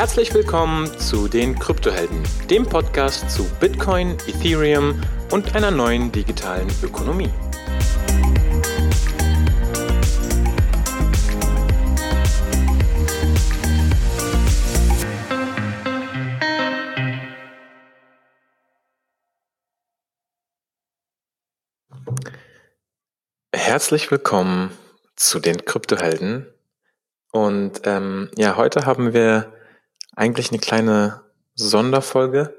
Herzlich willkommen zu den Kryptohelden, dem Podcast zu Bitcoin, Ethereum und einer neuen digitalen Ökonomie. Herzlich willkommen zu den Kryptohelden. Und ähm, ja, heute haben wir eigentlich eine kleine Sonderfolge,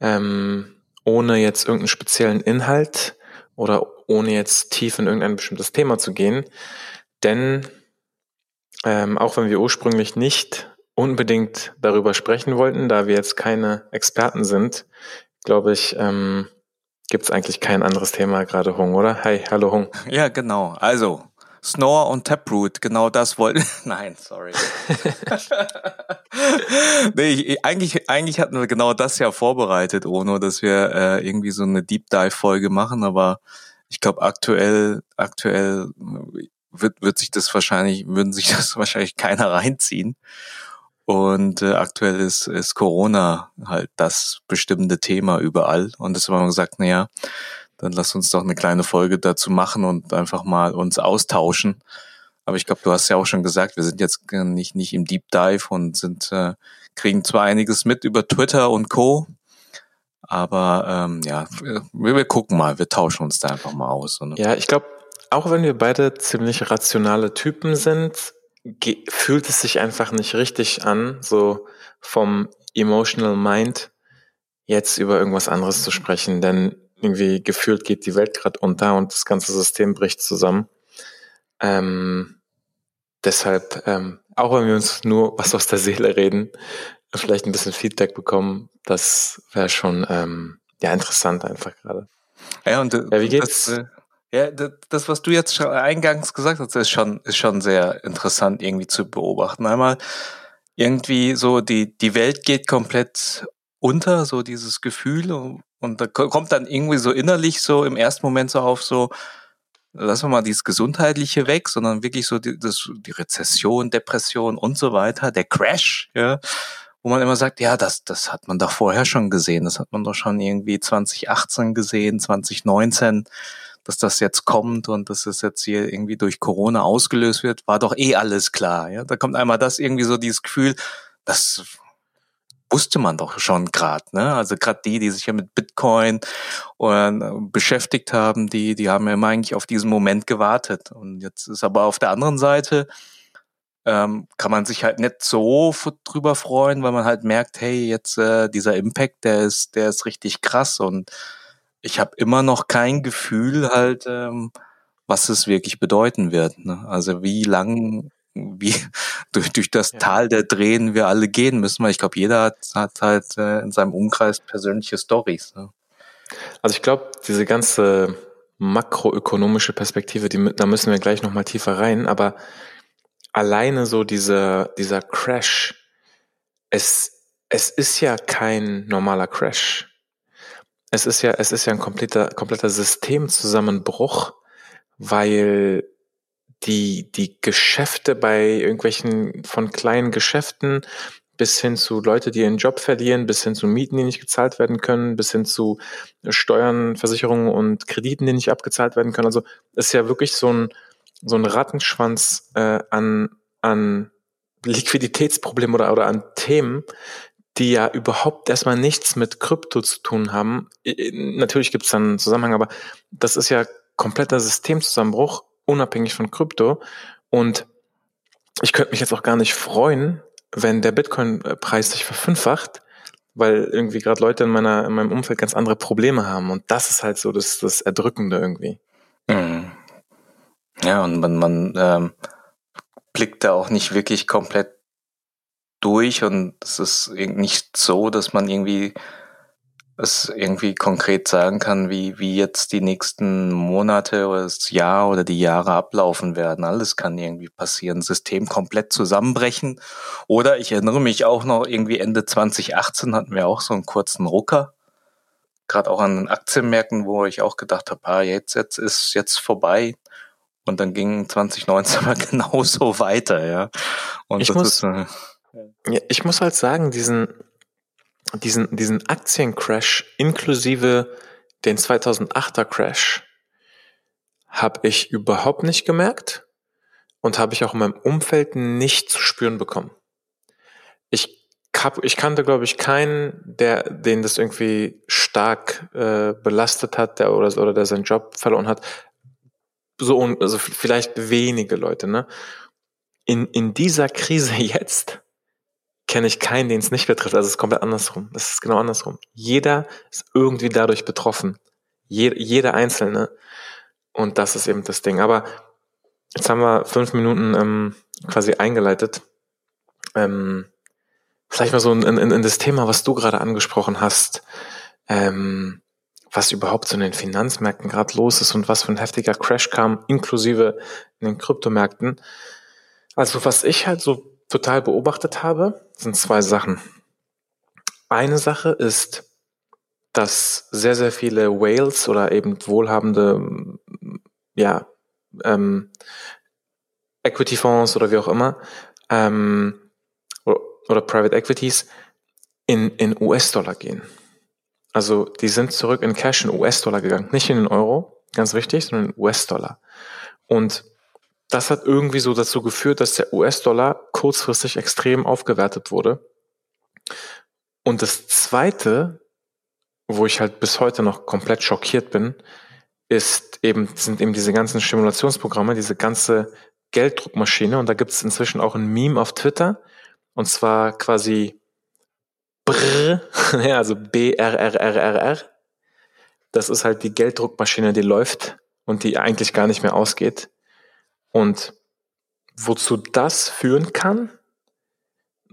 ähm, ohne jetzt irgendeinen speziellen Inhalt oder ohne jetzt tief in irgendein bestimmtes Thema zu gehen. Denn ähm, auch wenn wir ursprünglich nicht unbedingt darüber sprechen wollten, da wir jetzt keine Experten sind, glaube ich, ähm, gibt es eigentlich kein anderes Thema gerade, Hung, oder? Hi, hallo Hung. Ja, genau. Also, Snore und Taproot, genau das wollten. Nein, sorry. nee, ich, eigentlich, eigentlich hatten wir genau das ja vorbereitet, ohne dass wir äh, irgendwie so eine Deep Dive-Folge machen, aber ich glaube, aktuell, aktuell wird, wird sich das wahrscheinlich, würden sich das wahrscheinlich keiner reinziehen. Und äh, aktuell ist, ist Corona halt das bestimmende Thema überall. Und deshalb haben wir gesagt, naja, dann lass uns doch eine kleine Folge dazu machen und einfach mal uns austauschen. Aber ich glaube, du hast ja auch schon gesagt, wir sind jetzt nicht, nicht im Deep Dive und sind, äh, kriegen zwar einiges mit über Twitter und Co. Aber ähm, ja, wir, wir gucken mal, wir tauschen uns da einfach mal aus. Oder? Ja, ich glaube, auch wenn wir beide ziemlich rationale Typen sind, fühlt es sich einfach nicht richtig an, so vom Emotional Mind jetzt über irgendwas anderes zu sprechen. Denn irgendwie gefühlt geht die Welt gerade unter und das ganze System bricht zusammen. Ähm, deshalb, ähm, auch wenn wir uns nur was aus der Seele reden, vielleicht ein bisschen Feedback bekommen, das wäre schon ähm, ja interessant einfach gerade. Ja, und äh, ja, wie geht's? Das, äh, ja, das, was du jetzt schon eingangs gesagt hast, ist schon, ist schon sehr interessant irgendwie zu beobachten. Einmal irgendwie so die, die Welt geht komplett unter, so dieses Gefühl und da kommt dann irgendwie so innerlich so im ersten Moment so auf so, lassen wir mal dieses Gesundheitliche weg, sondern wirklich so die, das, die Rezession, Depression und so weiter, der Crash, ja, wo man immer sagt, ja, das, das hat man doch vorher schon gesehen, das hat man doch schon irgendwie 2018 gesehen, 2019, dass das jetzt kommt und dass es jetzt hier irgendwie durch Corona ausgelöst wird, war doch eh alles klar, ja. Da kommt einmal das irgendwie so dieses Gefühl, das wusste man doch schon gerade. Ne? Also gerade die, die sich ja mit Bitcoin äh, beschäftigt haben, die, die haben ja immer eigentlich auf diesen Moment gewartet. Und jetzt ist aber auf der anderen Seite, ähm, kann man sich halt nicht so drüber freuen, weil man halt merkt, hey, jetzt äh, dieser Impact, der ist, der ist richtig krass und ich habe immer noch kein Gefühl halt, ähm, was es wirklich bedeuten wird. Ne? Also wie lang wie durch, durch das ja. Tal der Drehen wir alle gehen müssen, weil ich glaube, jeder hat, hat halt äh, in seinem Umkreis persönliche Stories. Ne? Also ich glaube, diese ganze makroökonomische Perspektive, die, da müssen wir gleich nochmal tiefer rein, aber alleine so dieser, dieser Crash, es, es ist ja kein normaler Crash. Es ist ja, es ist ja ein kompletter, kompletter Systemzusammenbruch, weil die, die Geschäfte bei irgendwelchen von kleinen Geschäften bis hin zu Leute, die ihren Job verlieren, bis hin zu Mieten, die nicht gezahlt werden können, bis hin zu Steuern, Versicherungen und Krediten, die nicht abgezahlt werden können. Also ist ja wirklich so ein, so ein Rattenschwanz äh, an, an Liquiditätsproblemen oder, oder an Themen, die ja überhaupt erstmal nichts mit Krypto zu tun haben. Natürlich gibt es dann einen Zusammenhang, aber das ist ja kompletter Systemzusammenbruch unabhängig von Krypto. Und ich könnte mich jetzt auch gar nicht freuen, wenn der Bitcoin-Preis sich verfünffacht, weil irgendwie gerade Leute in meiner in meinem Umfeld ganz andere Probleme haben. Und das ist halt so das, das Erdrückende irgendwie. Mhm. Ja, und man, man ähm, blickt da auch nicht wirklich komplett durch und es ist nicht so, dass man irgendwie es irgendwie konkret sagen kann, wie, wie jetzt die nächsten Monate oder das Jahr oder die Jahre ablaufen werden. Alles kann irgendwie passieren. System komplett zusammenbrechen. Oder ich erinnere mich auch noch, irgendwie Ende 2018 hatten wir auch so einen kurzen Rucker. Gerade auch an den Aktienmärkten, wo ich auch gedacht habe, ah, jetzt, jetzt ist jetzt vorbei. Und dann ging 2019 mal genauso weiter, ja. Und ich muss, ist, äh, Ja, ich muss halt sagen, diesen, diesen, diesen Aktiencrash inklusive den 2008er Crash habe ich überhaupt nicht gemerkt und habe ich auch in meinem Umfeld nicht zu spüren bekommen. Ich, hab, ich kannte, glaube ich, keinen, der, den das irgendwie stark äh, belastet hat der, oder, oder der seinen Job verloren hat. So, also vielleicht wenige Leute, ne? In, in dieser Krise jetzt kenne ich keinen, den es nicht betrifft. Also es ist komplett andersrum. Das ist genau andersrum. Jeder ist irgendwie dadurch betroffen. Je, jeder Einzelne. Und das ist eben das Ding. Aber jetzt haben wir fünf Minuten ähm, quasi eingeleitet. Ähm, vielleicht mal so in, in, in das Thema, was du gerade angesprochen hast, ähm, was überhaupt so in den Finanzmärkten gerade los ist und was für ein heftiger Crash kam, inklusive in den Kryptomärkten. Also was ich halt so total beobachtet habe, sind zwei Sachen. Eine Sache ist, dass sehr, sehr viele Whales oder eben wohlhabende, ja, ähm, Equity-Fonds oder wie auch immer, ähm, oder, Private Equities in, in US-Dollar gehen. Also die sind zurück in Cash in US-Dollar gegangen, nicht in den Euro, ganz wichtig, sondern in US-Dollar. Und das hat irgendwie so dazu geführt, dass der US-Dollar kurzfristig extrem aufgewertet wurde. Und das Zweite, wo ich halt bis heute noch komplett schockiert bin, ist eben, sind eben diese ganzen Stimulationsprogramme, diese ganze Gelddruckmaschine. Und da gibt es inzwischen auch ein Meme auf Twitter. Und zwar quasi Brr, ja, also B-R-R-R-R-R. Das ist halt die Gelddruckmaschine, die läuft und die eigentlich gar nicht mehr ausgeht. Und wozu das führen kann,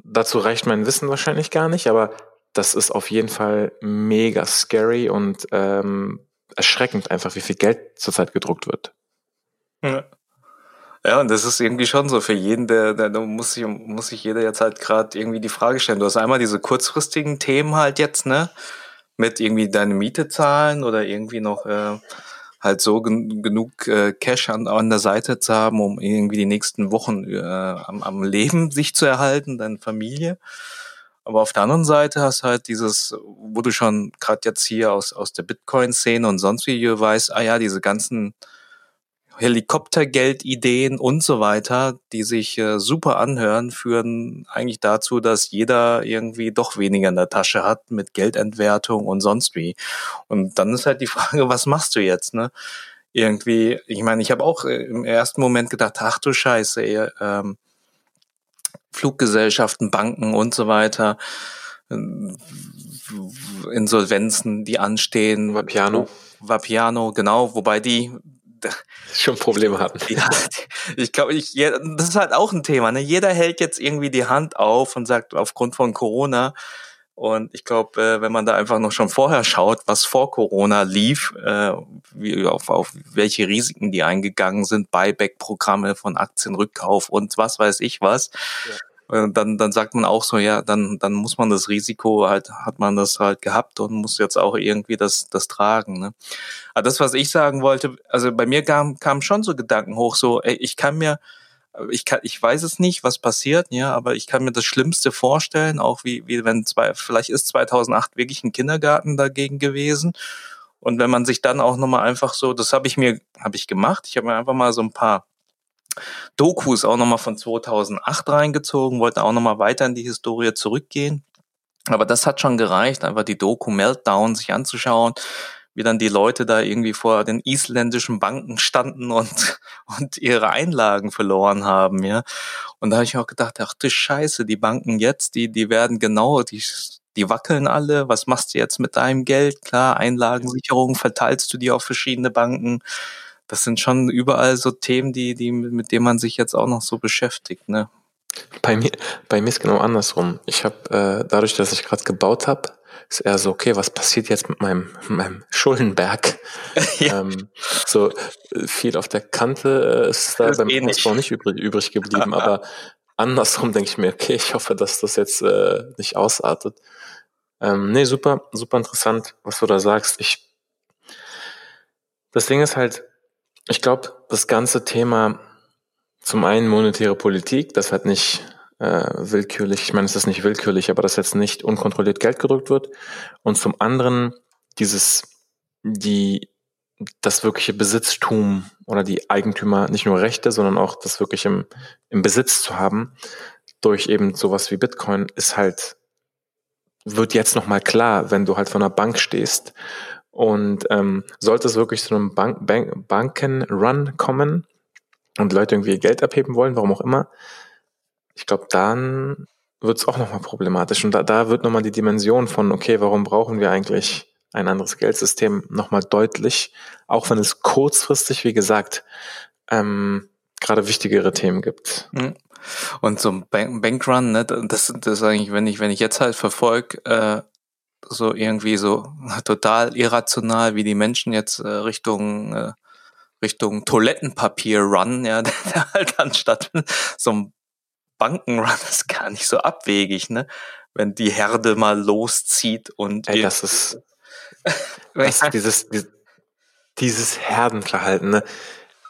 dazu reicht mein Wissen wahrscheinlich gar nicht, aber das ist auf jeden Fall mega scary und ähm, erschreckend einfach, wie viel Geld zurzeit gedruckt wird. Ja. Ja, und das ist irgendwie schon so für jeden, der, der, der muss sich, muss sich jeder jetzt halt gerade irgendwie die Frage stellen. Du hast einmal diese kurzfristigen Themen halt jetzt, ne? Mit irgendwie deine Miete zahlen oder irgendwie noch äh, halt so gen genug äh, Cash an, an der Seite zu haben, um irgendwie die nächsten Wochen äh, am, am Leben sich zu erhalten, deine Familie. Aber auf der anderen Seite hast halt dieses, wo du schon gerade jetzt hier aus, aus der Bitcoin-Szene und sonst wie weißt, ah ja, diese ganzen Helikoptergeldideen und so weiter, die sich äh, super anhören, führen eigentlich dazu, dass jeder irgendwie doch weniger in der Tasche hat mit Geldentwertung und sonst wie. Und dann ist halt die Frage, was machst du jetzt, ne? Irgendwie, ich meine, ich habe auch äh, im ersten Moment gedacht, ach du Scheiße, ey, ähm, Fluggesellschaften, Banken und so weiter, äh, Insolvenzen, die anstehen. Vapiano. Vapiano, genau, wobei die schon Probleme hatten. Ja, ich glaube, ich, das ist halt auch ein Thema. Ne? Jeder hält jetzt irgendwie die Hand auf und sagt, aufgrund von Corona. Und ich glaube, äh, wenn man da einfach noch schon vorher schaut, was vor Corona lief, äh, wie, auf, auf welche Risiken die eingegangen sind, Buyback-Programme von Aktienrückkauf und was weiß ich was, ja. Äh, dann, dann sagt man auch so, ja, dann, dann muss man das Risiko halt, hat man das halt gehabt und muss jetzt auch irgendwie das, das tragen. Ne? Aber das, was ich sagen wollte, also bei mir kam, kamen schon so Gedanken hoch, so, ey, ich kann mir, ich kann, ich weiß es nicht, was passiert, ja, aber ich kann mir das Schlimmste vorstellen, auch wie, wie wenn zwei, vielleicht ist 2008 wirklich ein Kindergarten dagegen gewesen. Und wenn man sich dann auch nochmal einfach so, das habe ich mir, habe ich gemacht, ich habe mir einfach mal so ein paar Dokus auch nochmal von 2008 reingezogen, wollte auch nochmal weiter in die Historie zurückgehen. Aber das hat schon gereicht, einfach die Doku Meltdown sich anzuschauen, wie dann die Leute da irgendwie vor den isländischen Banken standen und, und ihre Einlagen verloren haben, ja. Und da habe ich auch gedacht, ach du Scheiße, die Banken jetzt, die, die werden genau, die, die wackeln alle. Was machst du jetzt mit deinem Geld? Klar, Einlagensicherung verteilst du die auf verschiedene Banken das sind schon überall so Themen, die, die, mit denen man sich jetzt auch noch so beschäftigt, ne? Bei mir, bei mir ist genau andersrum. Ich habe äh, dadurch, dass ich gerade gebaut habe, ist eher so, okay, was passiert jetzt mit meinem, meinem Schuldenberg? ja. ähm, so viel auf der Kante äh, ist da beim Hausbau nicht übrig, übrig geblieben, aber andersrum denke ich mir, okay, ich hoffe, dass das jetzt äh, nicht ausartet. Ähm, nee, super, super interessant, was du da sagst. Ich, das Ding ist halt, ich glaube, das ganze Thema zum einen monetäre Politik, das hat nicht äh, willkürlich, ich meine, es ist nicht willkürlich, aber dass jetzt nicht unkontrolliert Geld gedrückt wird. Und zum anderen dieses, die, das wirkliche Besitztum oder die Eigentümer, nicht nur Rechte, sondern auch das wirklich im, im Besitz zu haben, durch eben sowas wie Bitcoin, ist halt, wird jetzt nochmal klar, wenn du halt vor einer Bank stehst. Und ähm, sollte es wirklich zu einem Bank, Bank, Bankenrun kommen und Leute irgendwie Geld abheben wollen, warum auch immer, ich glaube, dann wird es auch nochmal problematisch. Und da, da wird nochmal die Dimension von, okay, warum brauchen wir eigentlich ein anderes Geldsystem nochmal deutlich, auch wenn es kurzfristig, wie gesagt, ähm, gerade wichtigere Themen gibt. Mhm. Und so ein Bank Bankrun, ne, das, das ist eigentlich, wenn ich, wenn ich jetzt halt verfolge, äh, so irgendwie so total irrational, wie die Menschen jetzt äh, Richtung äh, Richtung Toilettenpapier run, ja, der halt anstatt so ein Bankenrun ist gar nicht so abwegig, ne? Wenn die Herde mal loszieht und. Ey, das ist. das, dieses, dieses Herdenverhalten, ne?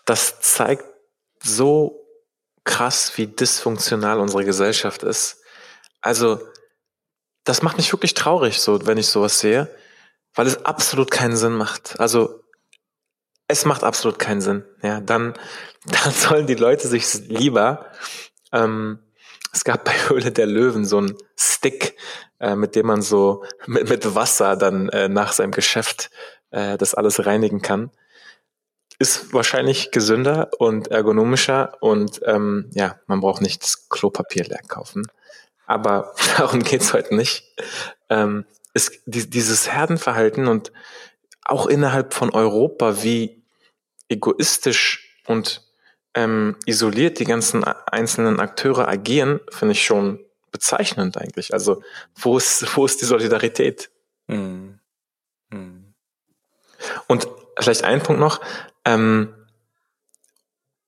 Das zeigt so krass, wie dysfunktional unsere Gesellschaft ist. Also, das macht mich wirklich traurig, so, wenn ich sowas sehe, weil es absolut keinen Sinn macht. Also, es macht absolut keinen Sinn. Ja, dann, dann sollen die Leute sich lieber ähm, es gab bei Höhle der Löwen so einen Stick, äh, mit dem man so mit, mit Wasser dann äh, nach seinem Geschäft äh, das alles reinigen kann. Ist wahrscheinlich gesünder und ergonomischer und ähm, ja, man braucht nicht das Klopapier leer kaufen. Aber darum geht's heute nicht. Ähm, es, die, dieses Herdenverhalten und auch innerhalb von Europa, wie egoistisch und ähm, isoliert die ganzen einzelnen Akteure agieren, finde ich schon bezeichnend eigentlich. Also wo ist, wo ist die Solidarität? Mhm. Mhm. Und vielleicht ein Punkt noch. Ähm,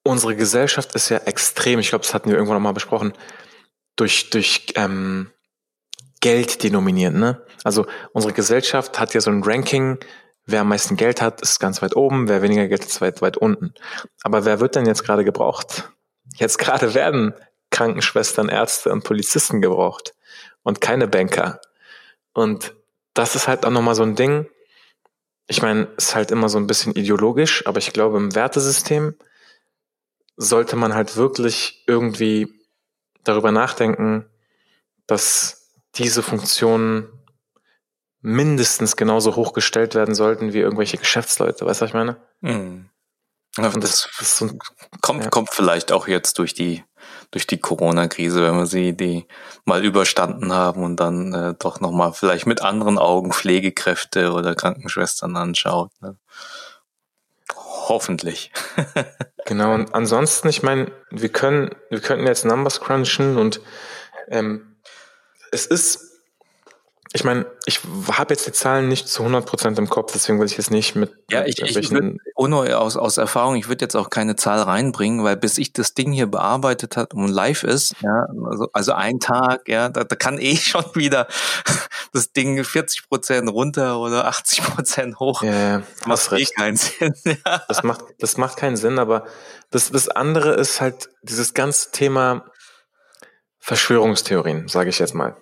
unsere Gesellschaft ist ja extrem, ich glaube, das hatten wir irgendwann noch mal besprochen, durch, durch ähm, Geld denominiert. Ne? Also unsere Gesellschaft hat ja so ein Ranking, Wer am meisten Geld hat, ist ganz weit oben, wer weniger Geld hat, ist weit, weit unten. Aber wer wird denn jetzt gerade gebraucht? Jetzt gerade werden Krankenschwestern, Ärzte und Polizisten gebraucht und keine Banker. Und das ist halt auch nochmal so ein Ding. Ich meine, ist halt immer so ein bisschen ideologisch, aber ich glaube, im Wertesystem sollte man halt wirklich irgendwie darüber nachdenken, dass diese Funktionen mindestens genauso hochgestellt werden sollten wie irgendwelche Geschäftsleute. Weißt du, was ich meine? Mhm. Das, das, das so, kommt, ja. kommt vielleicht auch jetzt durch die durch die Corona-Krise, wenn wir sie die mal überstanden haben und dann äh, doch nochmal vielleicht mit anderen Augen Pflegekräfte oder Krankenschwestern anschaut. Ne? Hoffentlich. genau, und ansonsten, ich meine, wir können, wir könnten jetzt Numbers crunchen und ähm, es ist ich meine, ich habe jetzt die Zahlen nicht zu 100 Prozent im Kopf, deswegen will ich jetzt nicht mit. Ja, ich, ich würd, ohne aus, aus Erfahrung, ich würde jetzt auch keine Zahl reinbringen, weil bis ich das Ding hier bearbeitet hat und live ist, ja, also, also ein Tag, ja, da, da kann eh schon wieder das Ding 40 Prozent runter oder 80 Prozent hoch. Ja, das macht eh keinen Sinn. Ja. Das macht, das macht keinen Sinn, aber das, das andere ist halt dieses ganze Thema Verschwörungstheorien, sage ich jetzt mal.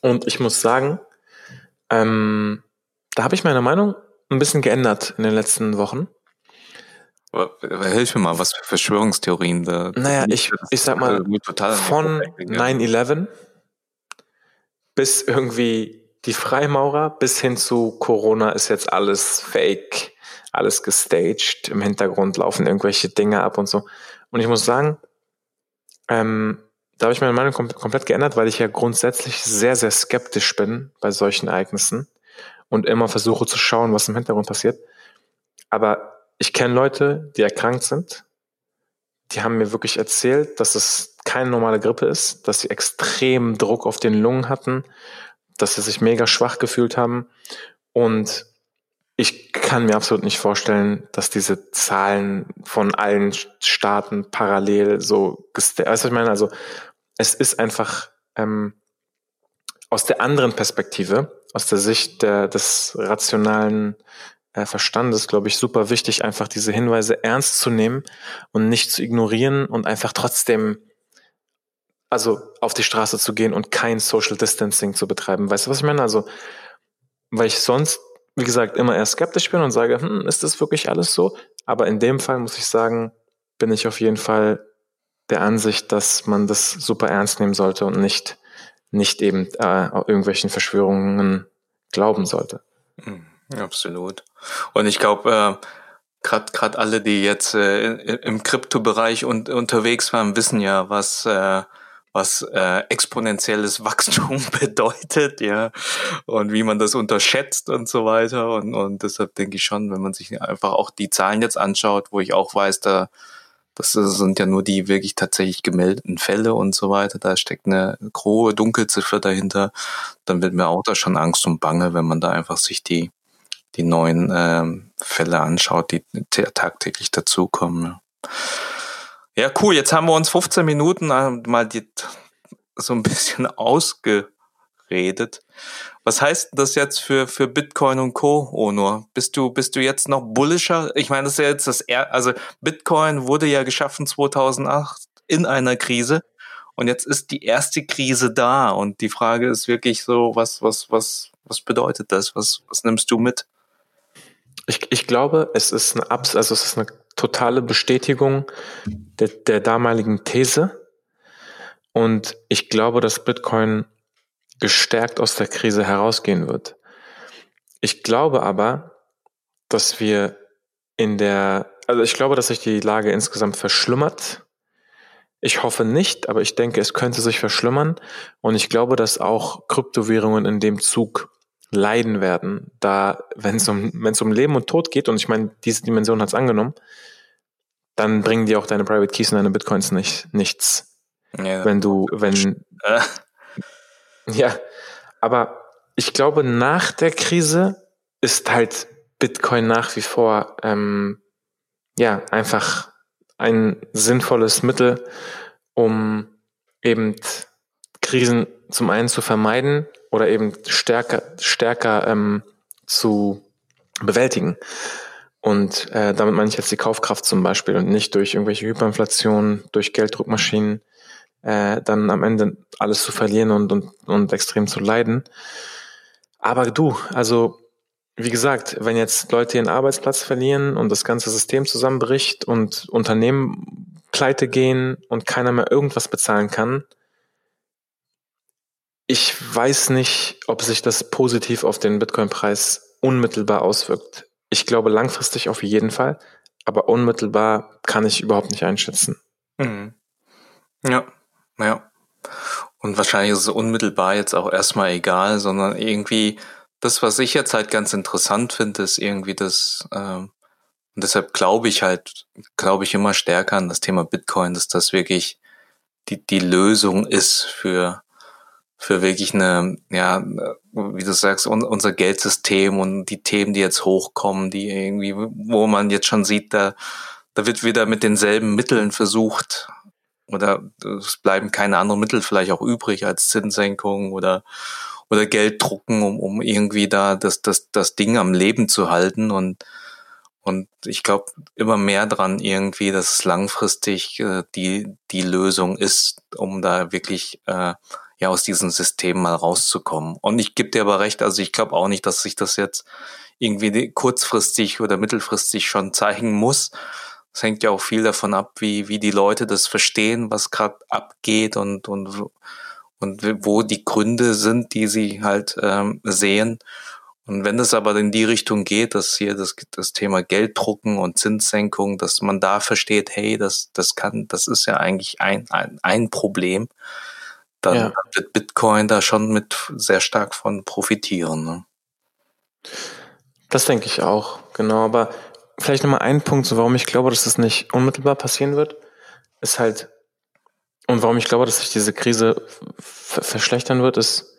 Und ich muss sagen, ähm, da habe ich meine Meinung ein bisschen geändert in den letzten Wochen. Hilf mir mal, was für Verschwörungstheorien da. Naja, ich, ich sag mal, von 9-11 bis irgendwie die Freimaurer bis hin zu Corona ist jetzt alles fake, alles gestaged. Im Hintergrund laufen irgendwelche Dinge ab und so. Und ich muss sagen, ähm, da habe ich meine Meinung kom komplett geändert, weil ich ja grundsätzlich sehr, sehr skeptisch bin bei solchen Ereignissen und immer versuche zu schauen, was im Hintergrund passiert. Aber ich kenne Leute, die erkrankt sind. Die haben mir wirklich erzählt, dass es keine normale Grippe ist, dass sie extrem Druck auf den Lungen hatten, dass sie sich mega schwach gefühlt haben. Und ich kann mir absolut nicht vorstellen, dass diese Zahlen von allen Staaten parallel so, weißt du, was ich meine? Also, es ist einfach ähm, aus der anderen Perspektive, aus der Sicht der, des rationalen äh, Verstandes, glaube ich, super wichtig, einfach diese Hinweise ernst zu nehmen und nicht zu ignorieren und einfach trotzdem also auf die Straße zu gehen und kein Social Distancing zu betreiben. Weißt du, was ich meine? Also, weil ich sonst, wie gesagt, immer eher skeptisch bin und sage, hm, ist das wirklich alles so? Aber in dem Fall muss ich sagen, bin ich auf jeden Fall der Ansicht, dass man das super ernst nehmen sollte und nicht, nicht eben äh, irgendwelchen Verschwörungen glauben sollte. Mhm, absolut. Und ich glaube, äh, gerade gerade alle, die jetzt äh, im Kryptobereich un unterwegs waren, wissen ja, was äh, was äh, exponentielles Wachstum bedeutet, ja, und wie man das unterschätzt und so weiter. Und, und deshalb denke ich schon, wenn man sich einfach auch die Zahlen jetzt anschaut, wo ich auch weiß, da das sind ja nur die wirklich tatsächlich gemeldeten Fälle und so weiter. Da steckt eine große Dunkelziffer dahinter. Dann wird mir auch da schon Angst und Bange, wenn man da einfach sich die, die neuen ähm, Fälle anschaut, die tagtäglich dazukommen. Ja, cool. Jetzt haben wir uns 15 Minuten äh, mal die, so ein bisschen ausgeredet. Was heißt das jetzt für, für Bitcoin und Co., Onur? Bist du, bist du jetzt noch bullischer? Ich meine, das ist ja jetzt das, er also Bitcoin wurde ja geschaffen 2008 in einer Krise. Und jetzt ist die erste Krise da. Und die Frage ist wirklich so, was, was, was, was bedeutet das? Was, was nimmst du mit? Ich, ich glaube, es ist eine Abs also es ist eine totale Bestätigung der, der damaligen These. Und ich glaube, dass Bitcoin gestärkt aus der Krise herausgehen wird. Ich glaube aber, dass wir in der, also ich glaube, dass sich die Lage insgesamt verschlimmert. Ich hoffe nicht, aber ich denke, es könnte sich verschlimmern. Und ich glaube, dass auch Kryptowährungen in dem Zug leiden werden, da wenn es um, wenn es um Leben und Tod geht, und ich meine, diese Dimension hat es angenommen, dann bringen dir auch deine Private Keys und deine Bitcoins nicht, nichts. Ja, wenn du, wenn, äh. Ja, aber ich glaube, nach der Krise ist halt Bitcoin nach wie vor ähm, ja einfach ein sinnvolles Mittel, um eben Krisen zum einen zu vermeiden oder eben stärker stärker ähm, zu bewältigen. Und äh, damit meine ich jetzt die Kaufkraft zum Beispiel und nicht durch irgendwelche Hyperinflation, durch Gelddruckmaschinen äh, dann am Ende alles zu verlieren und, und, und extrem zu leiden. Aber du, also wie gesagt, wenn jetzt Leute ihren Arbeitsplatz verlieren und das ganze System zusammenbricht und Unternehmen pleite gehen und keiner mehr irgendwas bezahlen kann, ich weiß nicht, ob sich das positiv auf den Bitcoin-Preis unmittelbar auswirkt. Ich glaube langfristig auf jeden Fall, aber unmittelbar kann ich überhaupt nicht einschätzen. Mhm. Ja, ja. Und wahrscheinlich ist es unmittelbar jetzt auch erstmal egal, sondern irgendwie das, was ich jetzt halt ganz interessant finde, ist irgendwie das, ähm, und deshalb glaube ich halt, glaube ich immer stärker an das Thema Bitcoin, dass das wirklich die, die Lösung ist für, für wirklich eine, ja, wie du sagst, unser Geldsystem und die Themen, die jetzt hochkommen, die irgendwie, wo man jetzt schon sieht, da, da wird wieder mit denselben Mitteln versucht, oder es bleiben keine anderen Mittel vielleicht auch übrig als Zinssenkung oder oder Geld drucken, um, um irgendwie da das, das, das Ding am Leben zu halten. Und, und ich glaube immer mehr dran irgendwie, dass es langfristig äh, die, die Lösung ist, um da wirklich äh, ja aus diesem System mal rauszukommen. Und ich gebe dir aber recht, also ich glaube auch nicht, dass sich das jetzt irgendwie kurzfristig oder mittelfristig schon zeigen muss, es hängt ja auch viel davon ab, wie, wie die Leute das verstehen, was gerade abgeht und, und, und wo die Gründe sind, die sie halt ähm, sehen. Und wenn es aber in die Richtung geht, dass hier das, das Thema Gelddrucken und Zinssenkung, dass man da versteht, hey, das, das kann, das ist ja eigentlich ein, ein, ein Problem, dann ja. wird Bitcoin da schon mit sehr stark von profitieren. Ne? Das denke ich auch, genau. Aber vielleicht nochmal ein Punkt, so warum ich glaube, dass das nicht unmittelbar passieren wird, ist halt, und warum ich glaube, dass sich diese Krise verschlechtern wird, ist,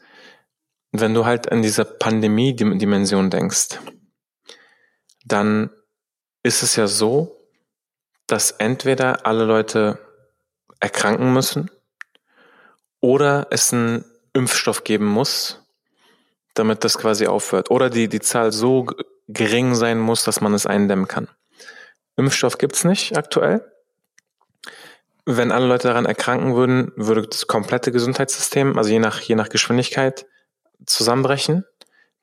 wenn du halt an diese Pandemie-Dimension denkst, dann ist es ja so, dass entweder alle Leute erkranken müssen oder es einen Impfstoff geben muss, damit das quasi aufhört. Oder die, die Zahl so gering sein muss, dass man es eindämmen kann. Impfstoff gibt's nicht aktuell. wenn alle Leute daran erkranken würden, würde das komplette Gesundheitssystem, also je nach, je nach Geschwindigkeit, zusammenbrechen.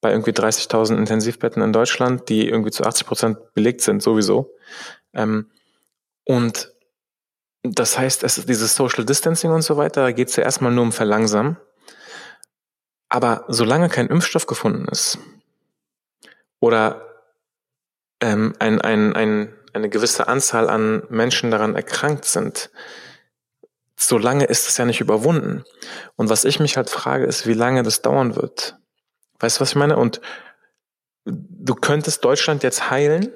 Bei irgendwie 30.000 Intensivbetten in Deutschland, die irgendwie zu 80 Prozent belegt sind, sowieso. Ähm, und das heißt, es ist dieses Social Distancing und so weiter, da geht es ja erstmal nur um Verlangsamen. Aber solange kein Impfstoff gefunden ist oder ähm, ein, ein, ein, eine gewisse Anzahl an Menschen daran erkrankt sind, solange ist es ja nicht überwunden. Und was ich mich halt frage, ist, wie lange das dauern wird. Weißt du, was ich meine? Und du könntest Deutschland jetzt heilen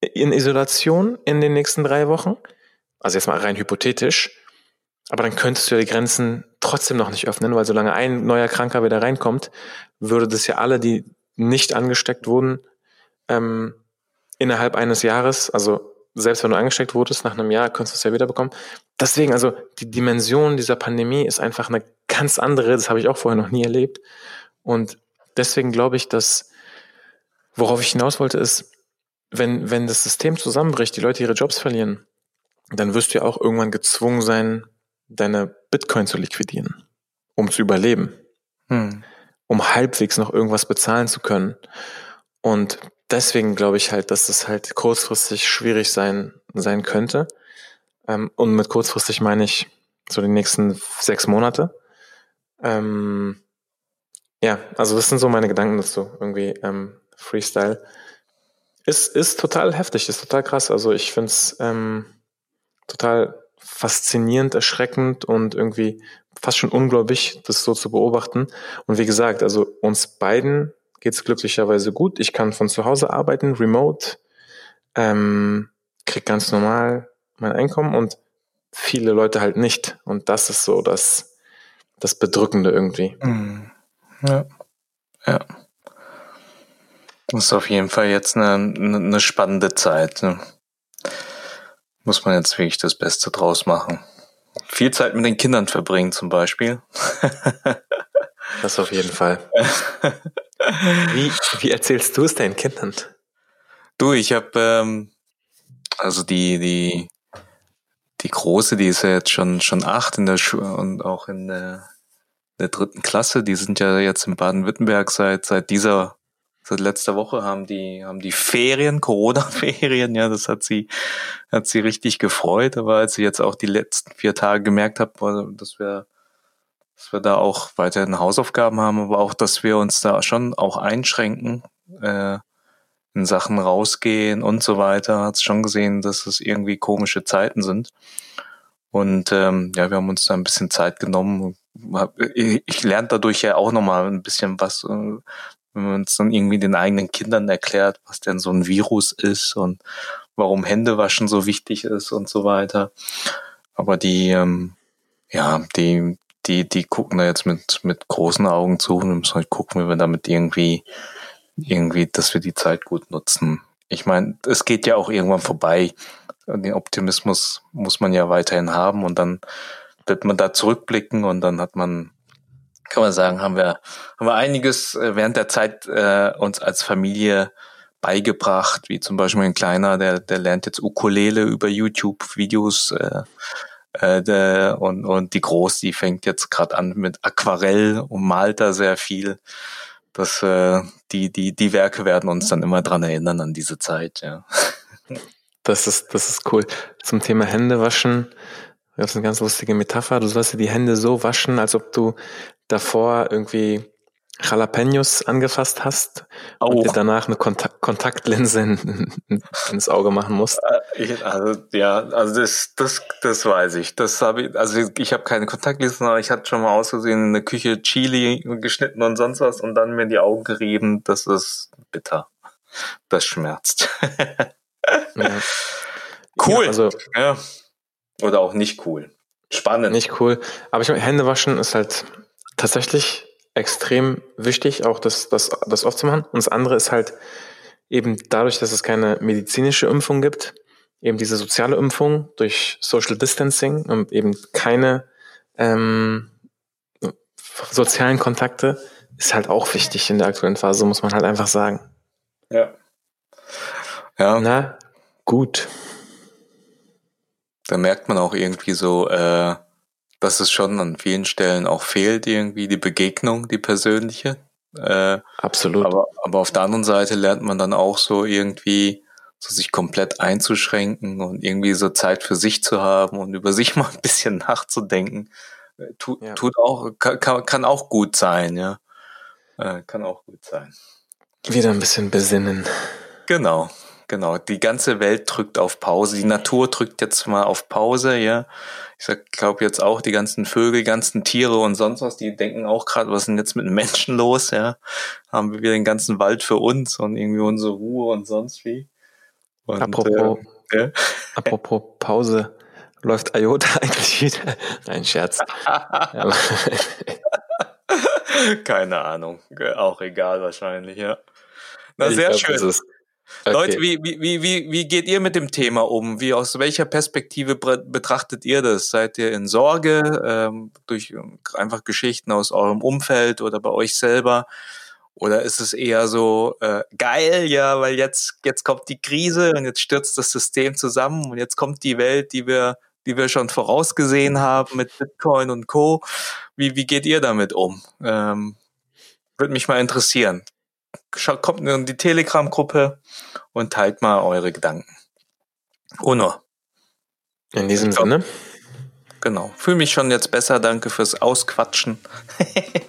in Isolation in den nächsten drei Wochen. Also jetzt mal rein hypothetisch. Aber dann könntest du ja die Grenzen trotzdem noch nicht öffnen, weil solange ein neuer Kranker wieder reinkommt, würde das ja alle, die nicht angesteckt wurden, ähm, innerhalb eines Jahres, also selbst wenn du angesteckt wurdest, nach einem Jahr könntest du es ja wieder bekommen. Deswegen, also die Dimension dieser Pandemie ist einfach eine ganz andere, das habe ich auch vorher noch nie erlebt. Und deswegen glaube ich, dass, worauf ich hinaus wollte, ist, wenn, wenn das System zusammenbricht, die Leute ihre Jobs verlieren, dann wirst du ja auch irgendwann gezwungen sein, deine Bitcoin zu liquidieren, um zu überleben, hm. um halbwegs noch irgendwas bezahlen zu können. Und deswegen glaube ich halt, dass das halt kurzfristig schwierig sein, sein könnte. Ähm, und mit kurzfristig meine ich so die nächsten sechs Monate. Ähm, ja, also das sind so meine Gedanken dazu. Irgendwie ähm, Freestyle. Ist, ist total heftig, ist total krass. Also ich finde es ähm, total faszinierend, erschreckend und irgendwie fast schon ungläubig, das so zu beobachten. Und wie gesagt, also uns beiden geht es glücklicherweise gut. Ich kann von zu Hause arbeiten, remote, ähm, krieg ganz normal mein Einkommen und viele Leute halt nicht. Und das ist so das, das Bedrückende irgendwie. Mhm. Ja. Ja. Das ist auf jeden Fall jetzt eine, eine spannende Zeit. Ne? Muss man jetzt wirklich das Beste draus machen. Viel Zeit mit den Kindern verbringen zum Beispiel. das auf jeden Fall. Wie, wie erzählst du es deinen Kindern? Du, ich habe ähm, also die die die große, die ist ja jetzt schon schon acht in der Schule und auch in der, der dritten Klasse. Die sind ja jetzt in Baden-Württemberg seit seit dieser seit letzter Woche haben die, haben die Ferien, Corona-Ferien, ja, das hat sie, hat sie richtig gefreut. Aber als sie jetzt auch die letzten vier Tage gemerkt hat, dass wir, dass wir da auch weiterhin Hausaufgaben haben, aber auch, dass wir uns da schon auch einschränken, äh, in Sachen rausgehen und so weiter, hat schon gesehen, dass es irgendwie komische Zeiten sind. Und ähm, ja, wir haben uns da ein bisschen Zeit genommen. Ich lerne dadurch ja auch nochmal ein bisschen was, äh, wenn man uns dann irgendwie den eigenen Kindern erklärt, was denn so ein Virus ist und warum Händewaschen so wichtig ist und so weiter. Aber die, ähm, ja, die, die, die gucken da jetzt mit, mit großen Augen zu und müssen halt gucken, wie wir damit irgendwie, irgendwie, dass wir die Zeit gut nutzen. Ich meine, es geht ja auch irgendwann vorbei. Den Optimismus muss man ja weiterhin haben und dann wird man da zurückblicken und dann hat man kann man sagen, haben wir, haben wir einiges äh, während der Zeit äh, uns als Familie beigebracht, wie zum Beispiel ein Kleiner, der, der lernt jetzt Ukulele über YouTube-Videos äh, äh, der, und, und die Groß, die fängt jetzt gerade an mit Aquarell und malt da sehr viel. Das, äh, die, die, die Werke werden uns dann immer dran erinnern an diese Zeit, ja. Das ist, das ist cool. Zum Thema Hände waschen. Das ist eine ganz lustige Metapher. Du sollst dir die Hände so waschen, als ob du davor irgendwie Jalapenos angefasst hast oh. und dir danach eine Kontakt Kontaktlinse in, in, ins Auge machen musst? Äh, also ja, also das, das, das weiß ich. Das habe ich, also ich habe keine Kontaktlinsen, aber ich hatte schon mal ausgesehen in der Küche Chili geschnitten und sonst was und dann mir in die Augen gerieben. Das ist bitter. Das schmerzt. ja. Cool. Ja, also, ja. Oder auch nicht cool. Spannend. Nicht cool. Aber ich meine, Hände waschen ist halt tatsächlich extrem wichtig, auch das, das, das oft zu machen. Und das andere ist halt eben dadurch, dass es keine medizinische Impfung gibt, eben diese soziale Impfung durch Social Distancing und eben keine ähm, sozialen Kontakte ist halt auch wichtig in der aktuellen Phase, muss man halt einfach sagen. Ja. Ja. Na, gut. Da merkt man auch irgendwie so, äh, dass es schon an vielen Stellen auch fehlt, irgendwie die Begegnung, die persönliche. Äh, Absolut. Aber, aber auf der anderen Seite lernt man dann auch so irgendwie, so sich komplett einzuschränken und irgendwie so Zeit für sich zu haben und über sich mal ein bisschen nachzudenken. Äh, tut, ja. tut auch, kann, kann auch gut sein, ja. Äh, kann auch gut sein. Wieder ein bisschen besinnen. Genau, genau. Die ganze Welt drückt auf Pause. Die Natur drückt jetzt mal auf Pause, ja. Ich glaube jetzt auch die ganzen Vögel, ganzen Tiere und sonst was, die denken auch gerade, was ist denn jetzt mit den Menschen los, ja? Haben wir den ganzen Wald für uns und irgendwie unsere Ruhe und sonst wie. Und, apropos, äh, ja? apropos Pause, läuft IOTA eigentlich wieder? Nein, Scherz. Keine Ahnung. Auch egal wahrscheinlich, ja. Na, sehr glaub, schön. Okay. Leute, wie, wie, wie, wie geht ihr mit dem Thema um? Wie aus welcher Perspektive betrachtet ihr das? Seid ihr in Sorge ähm, durch einfach Geschichten aus eurem Umfeld oder bei euch selber? Oder ist es eher so äh, geil, ja, weil jetzt jetzt kommt die Krise und jetzt stürzt das System zusammen und jetzt kommt die Welt, die wir die wir schon vorausgesehen haben mit Bitcoin und Co. Wie wie geht ihr damit um? Ähm, Würde mich mal interessieren. Kommt in die Telegram-Gruppe und teilt mal eure Gedanken. Uno. In diesem glaub, Sinne. Genau. Fühle mich schon jetzt besser. Danke fürs Ausquatschen.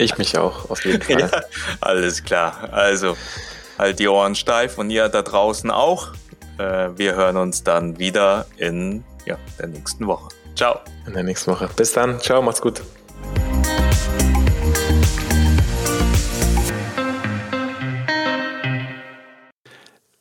Ich mich auch, auf jeden Fall. Ja, alles klar. Also, halt die Ohren steif und ihr da draußen auch. Äh, wir hören uns dann wieder in ja, der nächsten Woche. Ciao. In der nächsten Woche. Bis dann. Ciao, macht's gut.